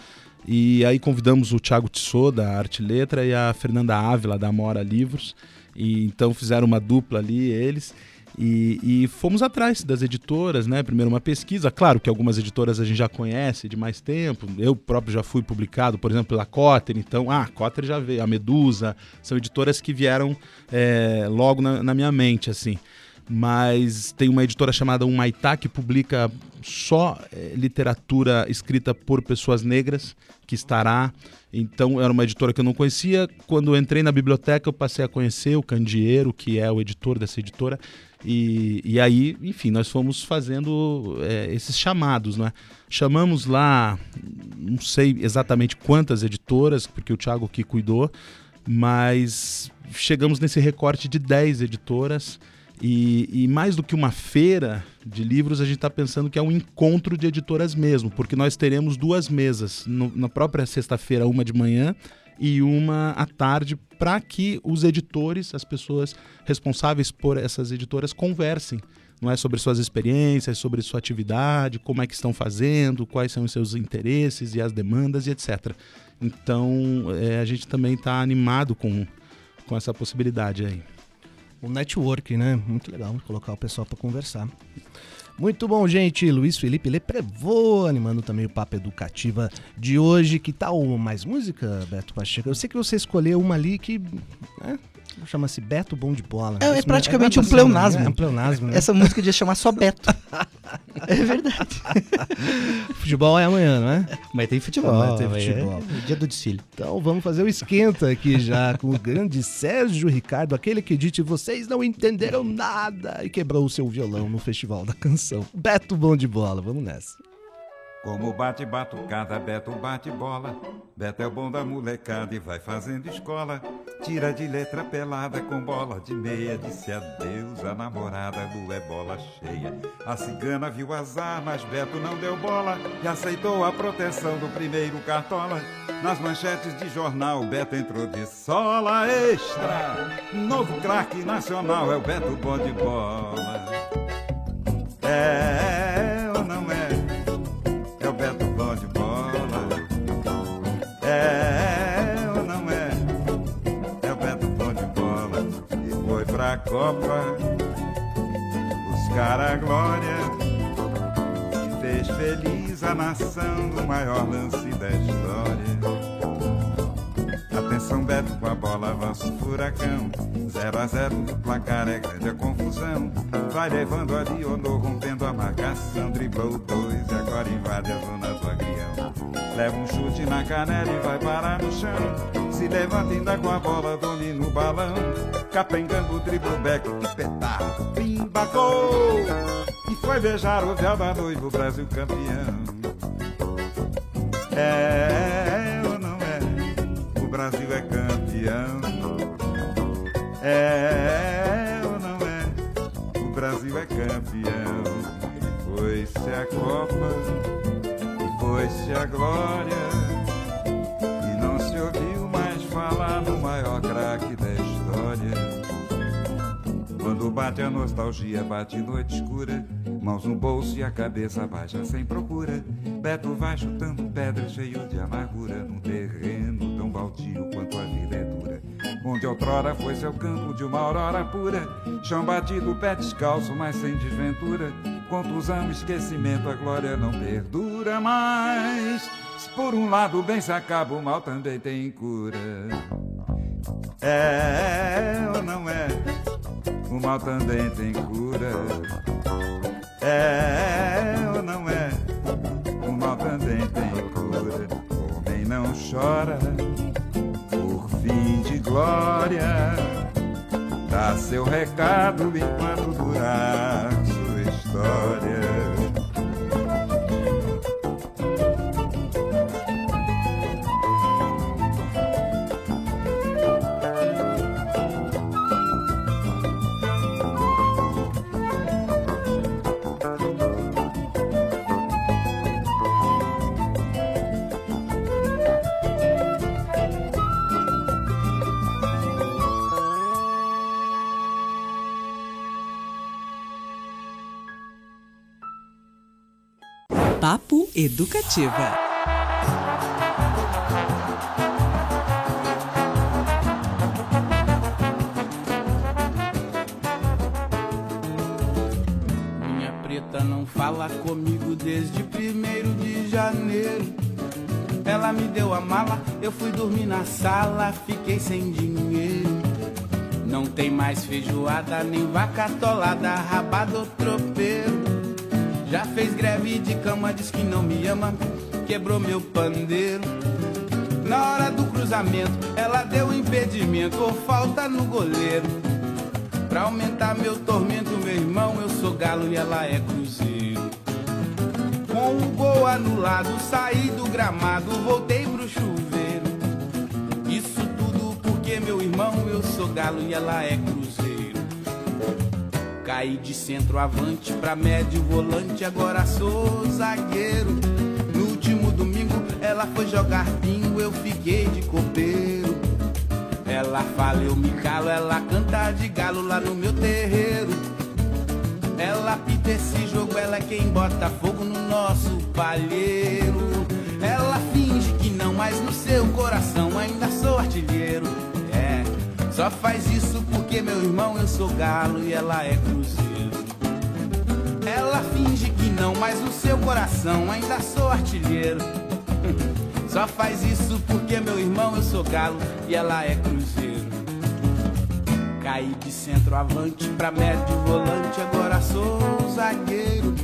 e aí convidamos o Thiago Tissot, da Arte e Letra, e a Fernanda Ávila, da Amora Livros. E então fizeram uma dupla ali, eles. E, e fomos atrás das editoras, né? Primeiro uma pesquisa. Claro que algumas editoras a gente já conhece de mais tempo. Eu próprio já fui publicado, por exemplo, pela Cotter. Então, ah, a Cotter já veio. A Medusa. São editoras que vieram é, logo na, na minha mente, assim mas tem uma editora chamada Humaitá que publica só eh, literatura escrita por pessoas negras, que estará. Então, era uma editora que eu não conhecia. Quando eu entrei na biblioteca, eu passei a conhecer o Candeeiro, que é o editor dessa editora. E, e aí, enfim, nós fomos fazendo eh, esses chamados, né? Chamamos lá, não sei exatamente quantas editoras, porque o Thiago que cuidou, mas chegamos nesse recorte de 10 editoras. E, e mais do que uma feira de livros, a gente está pensando que é um encontro de editoras mesmo, porque nós teremos duas mesas. No- na própria sexta-feira, uma de manhã, e uma à tarde para que os editores, as pessoas responsáveis por essas editoras conversem. Não é sobre suas experiências, sobre sua atividade, como é que estão fazendo, quais são os seus interesses e as demandas e etc. Então é, a gente também está animado com, com essa possibilidade aí. O network, né? Muito legal colocar o pessoal para conversar. Muito bom, gente. Luiz Felipe Leprevô, animando também o Papo Educativa de hoje. Que tal mais música, Beto Pacheco? Eu sei que você escolheu uma ali que. Né? Chama-se Beto Bom de Bola. É, é Isso praticamente é um pleonasmo. É um pleonasmo, né? Essa música devia chamar só Beto. é verdade. Futebol é amanhã, não é? Mas tem futebol. Mas tem é futebol. o dia do desfile. Então vamos fazer o esquenta aqui já com o grande Sérgio Ricardo, aquele que disse vocês não entenderam nada e quebrou o seu violão no Festival da Canção. Beto Bom de Bola, vamos nessa. Como bate batucada, Beto bate bola. Beto é o bom da molecada e vai fazendo escola. Tira de letra pelada com bola de meia. Disse adeus a namorada, Lu é bola cheia. A cigana viu azar, mas Beto não deu bola. E aceitou a proteção do primeiro cartola. Nas manchetes de jornal, Beto entrou de sola extra. Novo craque nacional é o Beto bom de bola. É Copa buscar a glória. E fez feliz a nação no maior lance da história. Atenção, Beto, com a bola avança o furacão. 0 a 0 no placar é grande a confusão. Vai levando ali Leonor, rompendo a marcação. Driblou dois e agora invade a zona do agrião. Leva um chute na canela e vai parar no chão. Se levanta ainda com a bola, domina o balão. Capengando o dribble back, que petardo, pimba, gol! E foi beijar o véu da noiva, o Brasil campeão. É ou não é? O Brasil é campeão. É ou não é? O Brasil é campeão. Foi-se a Copa, foi-se a glória. História. Quando bate a nostalgia, bate noite escura. Mãos no bolso e a cabeça baixa sem procura. Beto vai chutando pedra cheio de amargura. Num terreno tão baldio quanto a vida é dura. Onde outrora foi seu campo de uma aurora pura. Chão batido, pé descalço, mas sem desventura. Contusão, esquecimento, a glória não perdura mais. Se por um lado bem se acaba, o mal também tem cura. É ou não é? O mal também tem cura. É ou não é? O mal também tem cura. Homem não chora por fim de glória. Dá seu recado enquanto durar sua história. Educativa. Minha preta não fala comigo desde primeiro de janeiro. Ela me deu a mala, eu fui dormir na sala, fiquei sem dinheiro. Não tem mais feijoada, nem vaca atolada, rabado tropeiro. Já fez greve de cama, diz que não me ama, quebrou meu pandeiro. Na hora do cruzamento, ela deu impedimento ou falta no goleiro. Pra aumentar meu tormento, meu irmão, eu sou galo e ela é cruzeiro. Com o gol anulado, saí do gramado, voltei pro chuveiro. Isso tudo porque, meu irmão, eu sou galo e ela é cruzeiro. Caí de centroavante pra médio volante, agora sou zagueiro. No último domingo ela foi jogar jardim, eu fiquei de copeiro. Ela fala, eu me calo, ela canta de galo lá no meu terreiro. Ela apita esse jogo, ela é quem bota fogo no nosso palheiro. Ela finge que não, mas no seu coração ainda sou artilheiro. Só faz isso porque meu irmão eu sou galo e ela é cruzeiro. Ela finge que não, mas no seu coração ainda sou artilheiro. Só faz isso porque meu irmão eu sou galo e ela é cruzeiro. Caí de centroavante pra médio volante, agora sou zagueiro.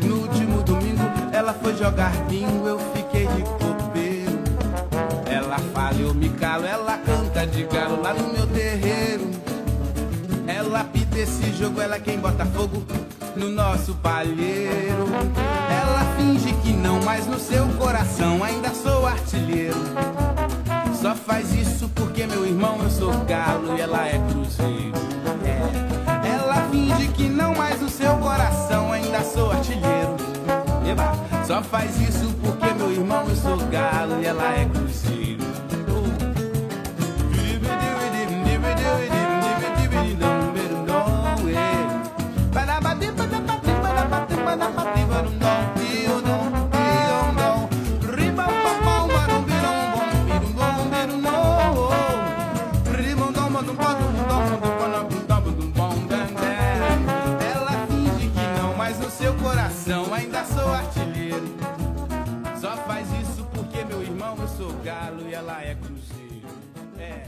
No último domingo ela foi jogar bingo, eu fiquei de copeiro. Ela fala, eu me calo, ela canta de galo lá no meu terreiro. Ela apita esse jogo, ela é quem bota fogo no nosso palheiro. Ela finge que não, mas no seu coração ainda sou artilheiro. Só faz isso porque meu irmão eu sou galo e ela é cruzeiro. É. Ela finge que não, mas no seu coração ainda sou artilheiro. Eba. Só faz isso porque meu irmão eu sou galo e ela é ela é cruzeiro. É.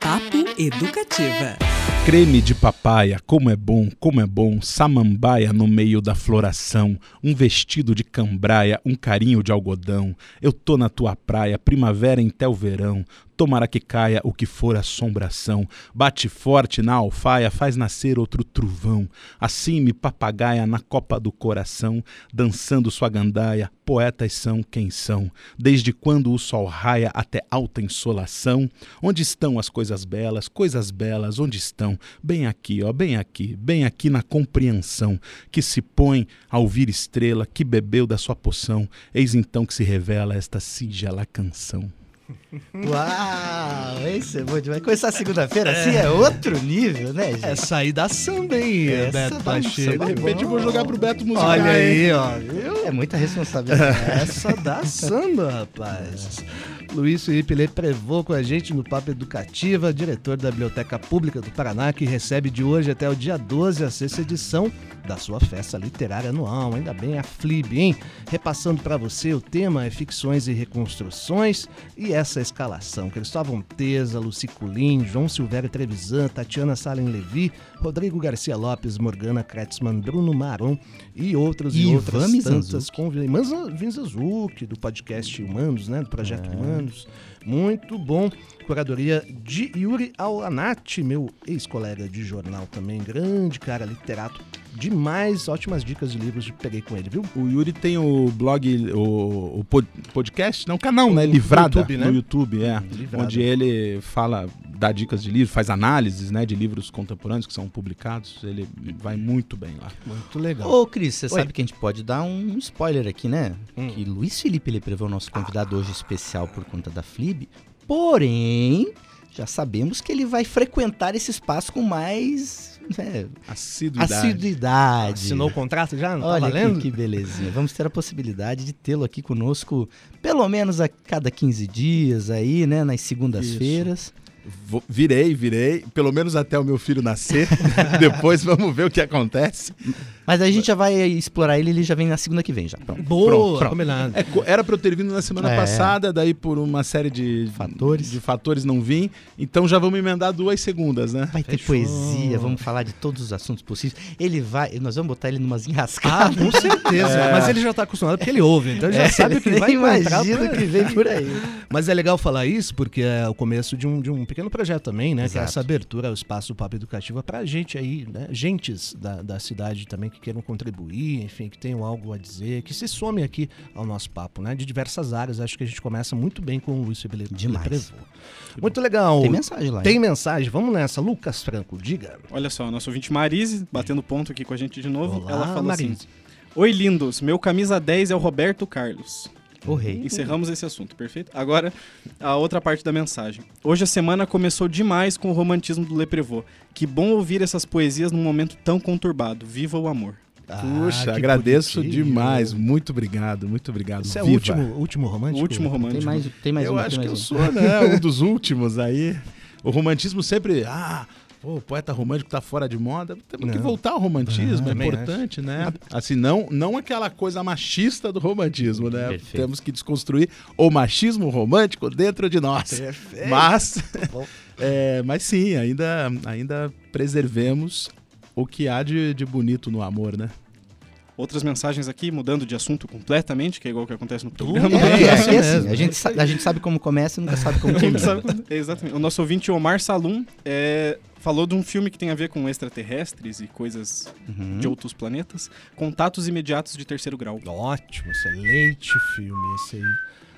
Papo Educativa. Creme de papaya, como é bom, como é bom, samambaia no meio da floração, um vestido de cambraia, um carinho de algodão. Eu tô na tua praia, primavera até o verão. Tomara que caia o que for assombração. Bate forte na alfaia, faz nascer outro trovão. Assim me papagaia na copa do coração, dançando sua gandaia. Poetas são quem são. Desde quando o sol raia até alta insolação. Onde estão as coisas belas, coisas belas, onde estão? Bem aqui, ó, bem aqui, bem aqui na compreensão. Que se põe a ouvir estrela, que bebeu da sua poção. Eis então que se revela esta singela canção. Uau, esse é bom demais. Começar segunda-feira assim é outro nível, né, gente? É sair da samba, hein, Essa Beto Pacheco. samba De repente eu vou jogar pro Beto musical. Olha hein? aí, ó. viu? É muita responsabilidade. Essa da samba, rapaz. Luiz Felipe Lê Prevô com a gente no Papo Educativa, diretor da Biblioteca Pública do Paraná, que recebe de hoje até o dia 12 a sexta edição da sua festa literária anual. Ainda bem a FLIB, hein? Repassando para você, o tema é ficções e reconstruções e essa escalação. Cristóvão Teza, Luci Culim, João Silvério Trevisan, Tatiana Salem Levi, Rodrigo Garcia Lopes, Morgana Kretzmann, Bruno Maron e outros e, E outras Ivan tantas. Manza Vinzazuki, do podcast Humanos, né? Do projeto É. Humanos. Muito bom. Curadoria de Yuri Alanati, meu ex-colega de jornal também, grande cara, literato demais. Ótimas dicas de livros que peguei com ele, viu? O Yuri tem o blog, o, o pod- podcast, não, canal, né? Livrada YouTube, né? no YouTube, é. Livrada. Onde ele fala, dá dicas de livros, faz análises, né, de livros contemporâneos que são publicados. Ele vai muito bem lá. Muito legal. Ô, Cris, você Oi. sabe que a gente pode dar um spoiler aqui, né? Hum. Que Luiz Felipe ele prevê o nosso convidado hoje especial por conta da FLIB. Porém, já sabemos que ele vai frequentar esse espaço com mais né, Assiduidade. assiduidade. Assinou o contrato já? Não tá Olha valendo? que, que belezinha. Vamos ter a possibilidade de tê-lo aqui conosco pelo menos a cada 15 dias aí, né? Nas segundas-feiras. Vou- virei, virei, pelo menos até o meu filho nascer. Depois vamos ver o que acontece. Mas a gente já vai explorar ele, ele já vem na segunda que vem já. Pronto. Boa, Pronto, pronto. combinado. É, era pra eu ter vindo na semana É. passada, daí por uma série de Fatores. de fatores não vim. Então já vamos emendar duas segundas, né? Vai ter Fechou. poesia, vamos falar de todos os assuntos possíveis. Ele vai, nós vamos botar ele numas Ah, enrascadas. com certeza. Mas ele já tá acostumado porque ele ouve, então ele já É, sabe o que ele vai encontrar. imagina o que vem por aí. Mas é legal falar isso porque é o começo de um, de um pequeno projeto também, né? Que é Exato. essa abertura ao espaço do Papo Educativa pra gente aí, né? Gentes da, da cidade também que queiram contribuir, enfim, que tenham algo a dizer, que se some aqui ao nosso papo, né? De diversas áreas. Acho que a gente começa muito bem com o Luiz Felipe Demais. Prevô. Muito legal. Tem mensagem lá. hein? Tem mensagem. Vamos nessa. Lucas Franco, diga. Olha só, nosso ouvinte Marise, batendo ponto aqui com a gente de novo. Olá, ela fala Marise. assim: Oi, lindos. Meu camisa 10 é o Roberto Carlos. O rei. Encerramos esse assunto, perfeito? Agora, a outra parte da mensagem. Hoje a semana começou demais com o romantismo do Leprevô. Que bom ouvir essas poesias num momento tão conturbado. Viva o amor. Puxa, Ah, que agradeço bonitinho. demais. Muito obrigado, muito obrigado. Você é o Viva. último, último romântico? O último romântico. Tem mais, tem mais eu um. acho tem que mais eu um. sou, né? Um dos últimos aí. O romantismo sempre. Ah, pô, o poeta romântico tá fora de moda. Temos que Não. voltar ao romantismo, Ah, é importante, né? Assim, não, não aquela coisa machista do romantismo, né? Perfeito. Temos que desconstruir o machismo romântico dentro de nós. Mas, é, mas sim, ainda, ainda preservemos o que há de, de bonito no amor, né? Outras mensagens aqui, mudando de assunto completamente, que é igual o que acontece no programa. É, É, é, isso que é assim, a, gente a gente sabe como começa e nunca sabe como termina. Sabe Exatamente. O nosso ouvinte Omar Salum é, falou de um filme que tem a ver com extraterrestres e coisas Uhum. de outros planetas. Contatos imediatos de terceiro grau. Ótimo, excelente filme esse aí.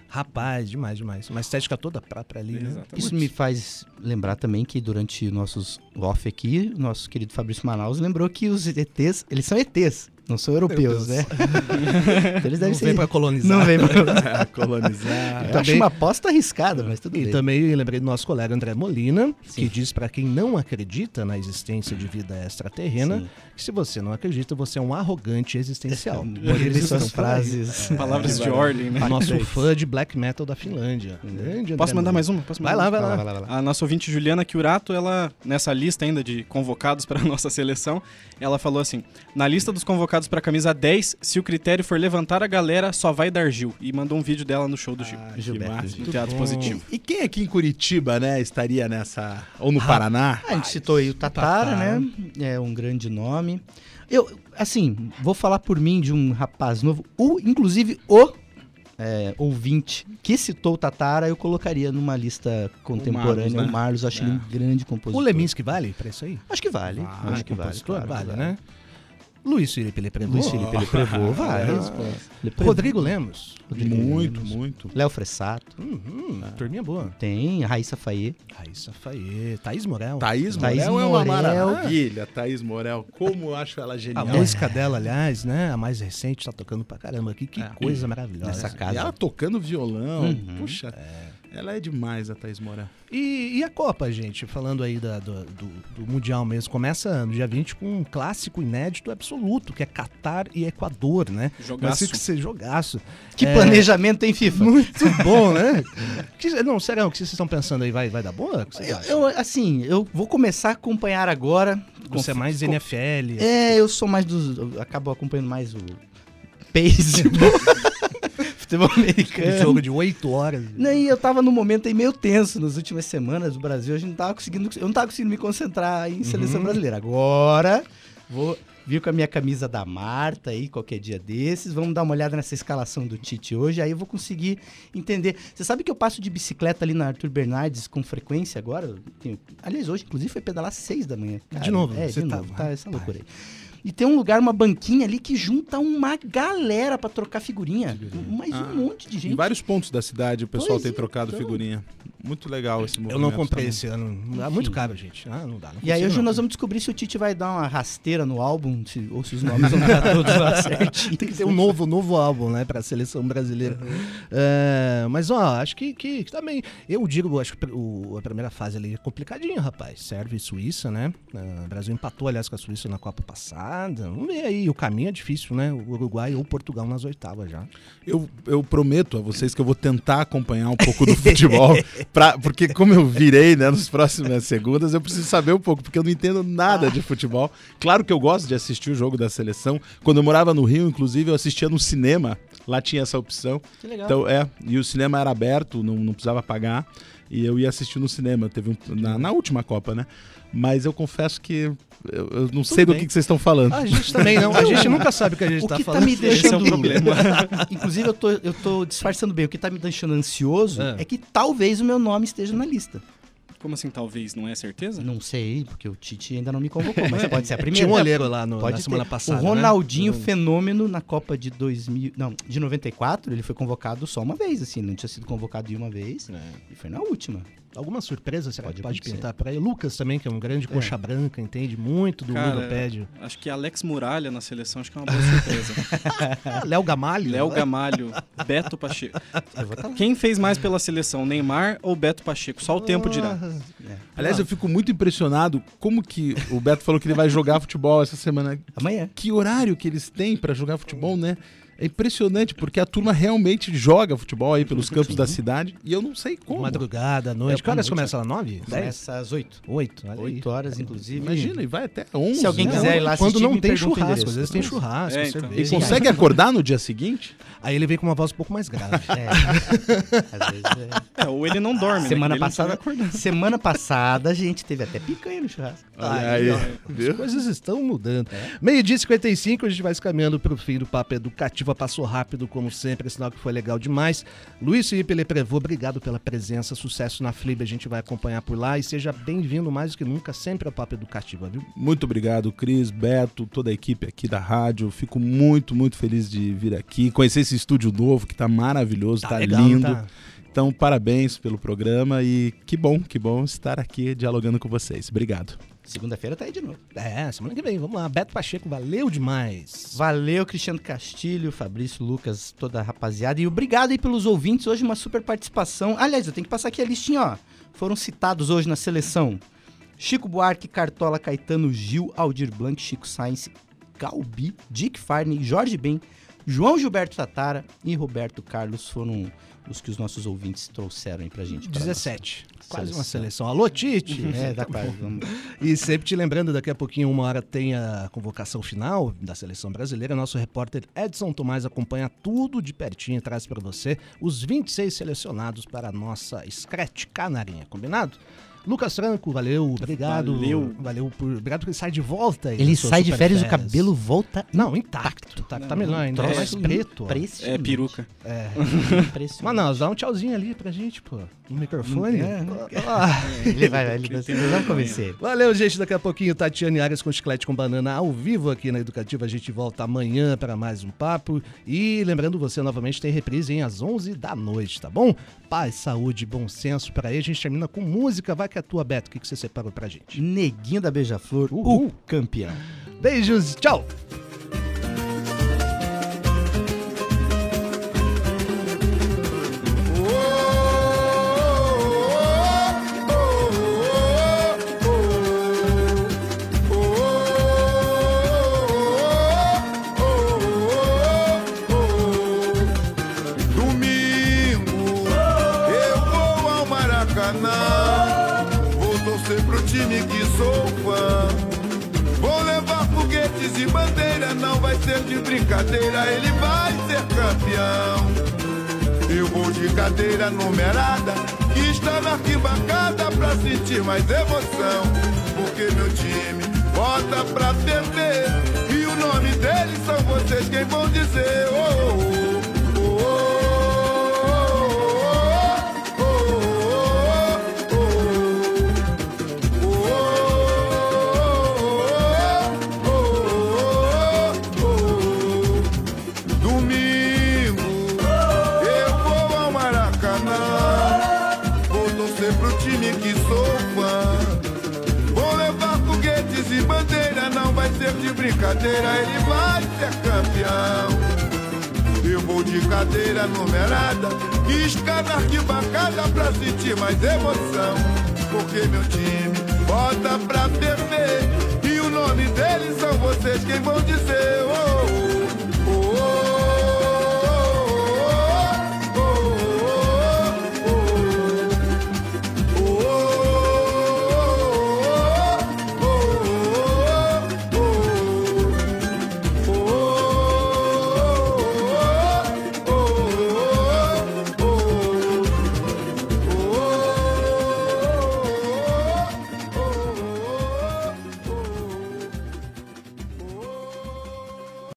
Rapaz, demais, demais. Uma estética toda própria ali, né? Isso me faz lembrar também que durante nossos off aqui, nosso querido Fabrício Manaus lembrou que os ETs, eles são ETs, não são europeus, né? então eles devem Não ser. vem pra colonizar. Não vem pra... Colonizar. Eu acho uma aposta arriscada, mas tudo E bem. também lembrei do nosso colega André Molina, Sim. que diz pra quem não acredita na existência de vida extraterrena, Sim. que se você não acredita, você é um arrogante existencial. Ele suas estão por aí. frases. Palavras de ordem, né? Nosso fã de black metal da Finlândia. Grande Posso André mandar Molina. mais uma? Posso Vai mandar vai lá. Vai lá, vai lá, vai lá. A nossa ouvinte Juliana Curato, ela, nessa lista ainda de convocados para a nossa seleção, ela falou assim: na lista dos convocados para a camisa 10, se o critério for levantar a galera, só vai dar Gil. E mandou um vídeo dela no show do Gil. Ah, Gilberto no Teatro bom. Positivo. E quem aqui em Curitiba, né, estaria nessa. Ou no Paraná? Ah, a gente citou aí o Tatara, Tatara. né? É um grande nome. Eu, assim, vou falar por mim de um rapaz novo. O, inclusive, o é, ouvinte que citou o Tatara, eu colocaria numa lista contemporânea. Marlos, O né? Marlos, eu acho ele um grande compositor. O Leminski vale pra isso aí? Acho que vale. Vale, acho que vale. claro, vale, claro. né? Luiz Felipe Leprevô. Luiz Felipe Leprevô, vale. Leprevô. Rodrigo Lemos. Rodrigo Muito, Lemos. muito. Léo Fressato. Uhum, turminha boa. Tem. Raíssa Faye. Raíssa Faye. Thaís Morel. Thaís Thaís Morel é uma maravilha. Thaís Morel, como eu acho ela A genial. música dela, aliás, né? A mais recente, tá tocando pra caramba aqui. Que É. coisa maravilhosa. Nessa E casa. ela tocando violão. Uhum. Puxa, ela é demais, a Thaís Morel. E, e a Copa, gente? Falando aí da- do, do- do Mundial mesmo. Começa no dia 20 com um clássico inédito absoluto, que é Catar e Equador, né? Jogaço. Que ser jogaço. Que É, planejamento tem FIFA? Muito bom, né? Que- não, sério, o que vocês estão pensando aí? Vai, vai dar boa? O que vocês Eu, acham? eu, assim, eu vou começar a acompanhar agora. Você é mais Com- NFL. É, eu sou mais dos. Eu acabo acompanhando mais o pace. Futebol americano. jogo de 8 horas. Não, e eu tava num momento aí meio tenso nas últimas semanas do Brasil. A gente não tava conseguindo. Eu não tava conseguindo me concentrar em seleção brasileira. Agora, vou vir com a minha camisa da Marta aí, qualquer dia desses. Vamos dar uma olhada nessa escalação do Tite hoje. Aí eu vou conseguir entender. Você sabe que eu passo de bicicleta ali na Arthur Bernardes com frequência agora? Tenho- Aliás, hoje, inclusive, foi pedalar às seis da manhã. De novo? É, Você de tá- novo. Tá, essa Rapaz. loucura aí. E tem um lugar, uma banquinha ali que junta uma galera pra trocar figurinha. Mais Ah, um monte de Em gente. vários pontos da cidade o pessoal Pois tem é, trocado então. figurinha. Muito legal esse Eu movimento. não comprei também. esse ano. É muito caro, gente. Ah, não dá. Não E aí hoje não. nós vamos descobrir se o Tite vai dar uma rasteira no álbum, se- ou se os nomes vão estar todos lá certinho. Tem que ter um novo, novo álbum, né, pra seleção brasileira. É, mas, ó, acho que, que, que também. Eu digo, acho que o- a primeira fase ali é complicadinha, rapaz. Sérvia e Suíça, né? É, o Brasil empatou, aliás, com a Suíça na Copa passada. Vamos ver aí. O caminho é difícil, né? O Uruguai ou Portugal nas oitavas já. Eu, eu prometo a vocês que eu vou tentar acompanhar um pouco do futebol, pra, porque como eu virei né, nos próximas segundas, eu preciso saber um pouco, porque eu não entendo nada de futebol. Claro que eu gosto de assistir o jogo da seleção. Quando eu morava no Rio, inclusive, eu assistia no cinema. Lá tinha essa opção. Que legal. Então, é, e o cinema era aberto, não, não precisava pagar. E eu ia assistir no cinema, teve um, na, na última Copa, né? Mas eu confesso que eu, eu não sei do bem. que, que vocês estão falando. A gente também não. A gente nunca sabe o que a gente o tá que tá falando. me Esse é deixando. o problema. Inclusive, eu tô, eu tô disfarçando bem. O que tá me deixando ansioso É. é. que talvez o meu nome esteja na lista. Como assim, talvez? Não é certeza? Não sei, porque o Tite ainda não me convocou, mas pode ser a primeira. Tinha um olheiro lá no, Pode na ter. semana passada. O né? Ronaldinho No- fenômeno na Copa de 2000, não, de 94, ele foi convocado só uma vez, assim, não tinha sido convocado de uma vez, É. e foi na última. Alguma surpresa você pode, Pode pintar pra ele? Lucas também, que é um grande coxa branca, entende muito do Cara, ludopédio. Acho que Alex Muralha na seleção acho que é uma boa surpresa. Ah, Léo Gamalho. Léo Gamalho, Beto Pacheco. Tá. Quem fez mais pela seleção, Neymar ou Beto Pacheco? Só o tempo dirá. Aliás, eu fico muito impressionado como que o Beto falou que ele vai jogar futebol essa semana. Amanhã. Que horário que eles têm pra jogar futebol, né? É impressionante, porque a turma realmente joga futebol aí pelos campos da cidade e eu não sei como. Madrugada, noite. É, Que horas começa lá? Nove? Dez? Começa às 8. Oito. aí. 8 horas, inclusive. Imagina, e vai até 11. Se alguém né? quiser ir lá Quando assistir, não me tem o churrasco, endereço. às vezes tem churrasco, É, então. E consegue acordar no dia seguinte? Aí ele vem com uma voz um pouco mais grave. É. Às vezes é. É, ou ele não dorme, né? Semana não passada, semana passada a gente teve até picanha no churrasco. Olha aí, As viu? coisas estão mudando. Meio-dia e 55, a gente vai se caminhando pro fim do Papo Educativo. Passou rápido, como sempre, sinal que foi legal demais. Luiz Felipe Leprevô, obrigado pela presença. Sucesso na Flip, a gente vai acompanhar por lá. E seja bem-vindo mais do que nunca, sempre ao Papo Educativa, viu? Muito obrigado, Cris, Beto, toda a equipe aqui da rádio. Fico muito, muito feliz de vir aqui, conhecer esse estúdio novo que tá maravilhoso, tá, legal, lindo. tá? Então, parabéns pelo programa e que bom, que bom estar aqui dialogando com vocês. Obrigado. Segunda-feira tá aí de novo. É, semana que vem, vamos lá. Beto Pacheco, valeu demais. Valeu, Cristiano Castilho, Fabrício, Lucas, toda a rapaziada. E obrigado aí pelos ouvintes. Hoje uma super participação. Aliás, eu tenho que passar aqui a listinha, ó. Foram citados hoje na seleção. Chico Buarque, Cartola, Caetano, Gil, Aldir Blanc, Chico Sainz, Galbi, Dick Farney, Jorge Ben, João Gilberto Tatara e Roberto Carlos foram os que os nossos ouvintes trouxeram aí pra gente. pra 17. Quase uma seleção. seleção. Alô, Tite! É, dá quase. Vamos... E sempre te lembrando, daqui a pouquinho, uma hora, tem a convocação final da seleção brasileira. Nosso repórter Edson Tomás acompanha tudo de pertinho e traz para você os 26 selecionados para a nossa Scratch Canarinha, combinado? Lucas Franco, valeu, obrigado. Valeu. Valeu por. Obrigado que ele sai de volta aí. Ele sai de férias, o cabelo volta Não, intacto. Tá, tá melhor ainda. É mais preto. É peruca. Impressionante. Manaus, dá um tchauzinho ali pra gente, pô. No microfone. É. Ah. Ele vai, vai, ele vai, vai convencer. Valeu, gente. Daqui a pouquinho, Tatiane Arias com chiclete com banana ao vivo aqui na Educativa. A gente volta amanhã para mais um papo. E lembrando você, novamente, tem reprise hein, às 11 da noite, tá bom? Paz, saúde, bom senso para aí. A gente termina com música. Vai que é tua, Beto. O que, que você separou pra gente? Neguinho da Beija-Flor, o campeão. Beijos, tchau! Domingo eu vou ao Maracanã. Time que sou fã. Vou levar foguetes e bandeira, não vai ser de brincadeira, ele vai ser campeão. Eu vou de cadeira numerada, que está na arquibancada pra sentir mais emoção. Porque meu time bota pra perder, e o nome deles são vocês quem vão dizer. Oh, oh, de brincadeira, ele vai ser campeão. Eu vou de cadeira numerada, isca na arquibancada pra sentir mais emoção. Porque meu time bota pra perder, e o nome deles são vocês quem vão dizer. Oh,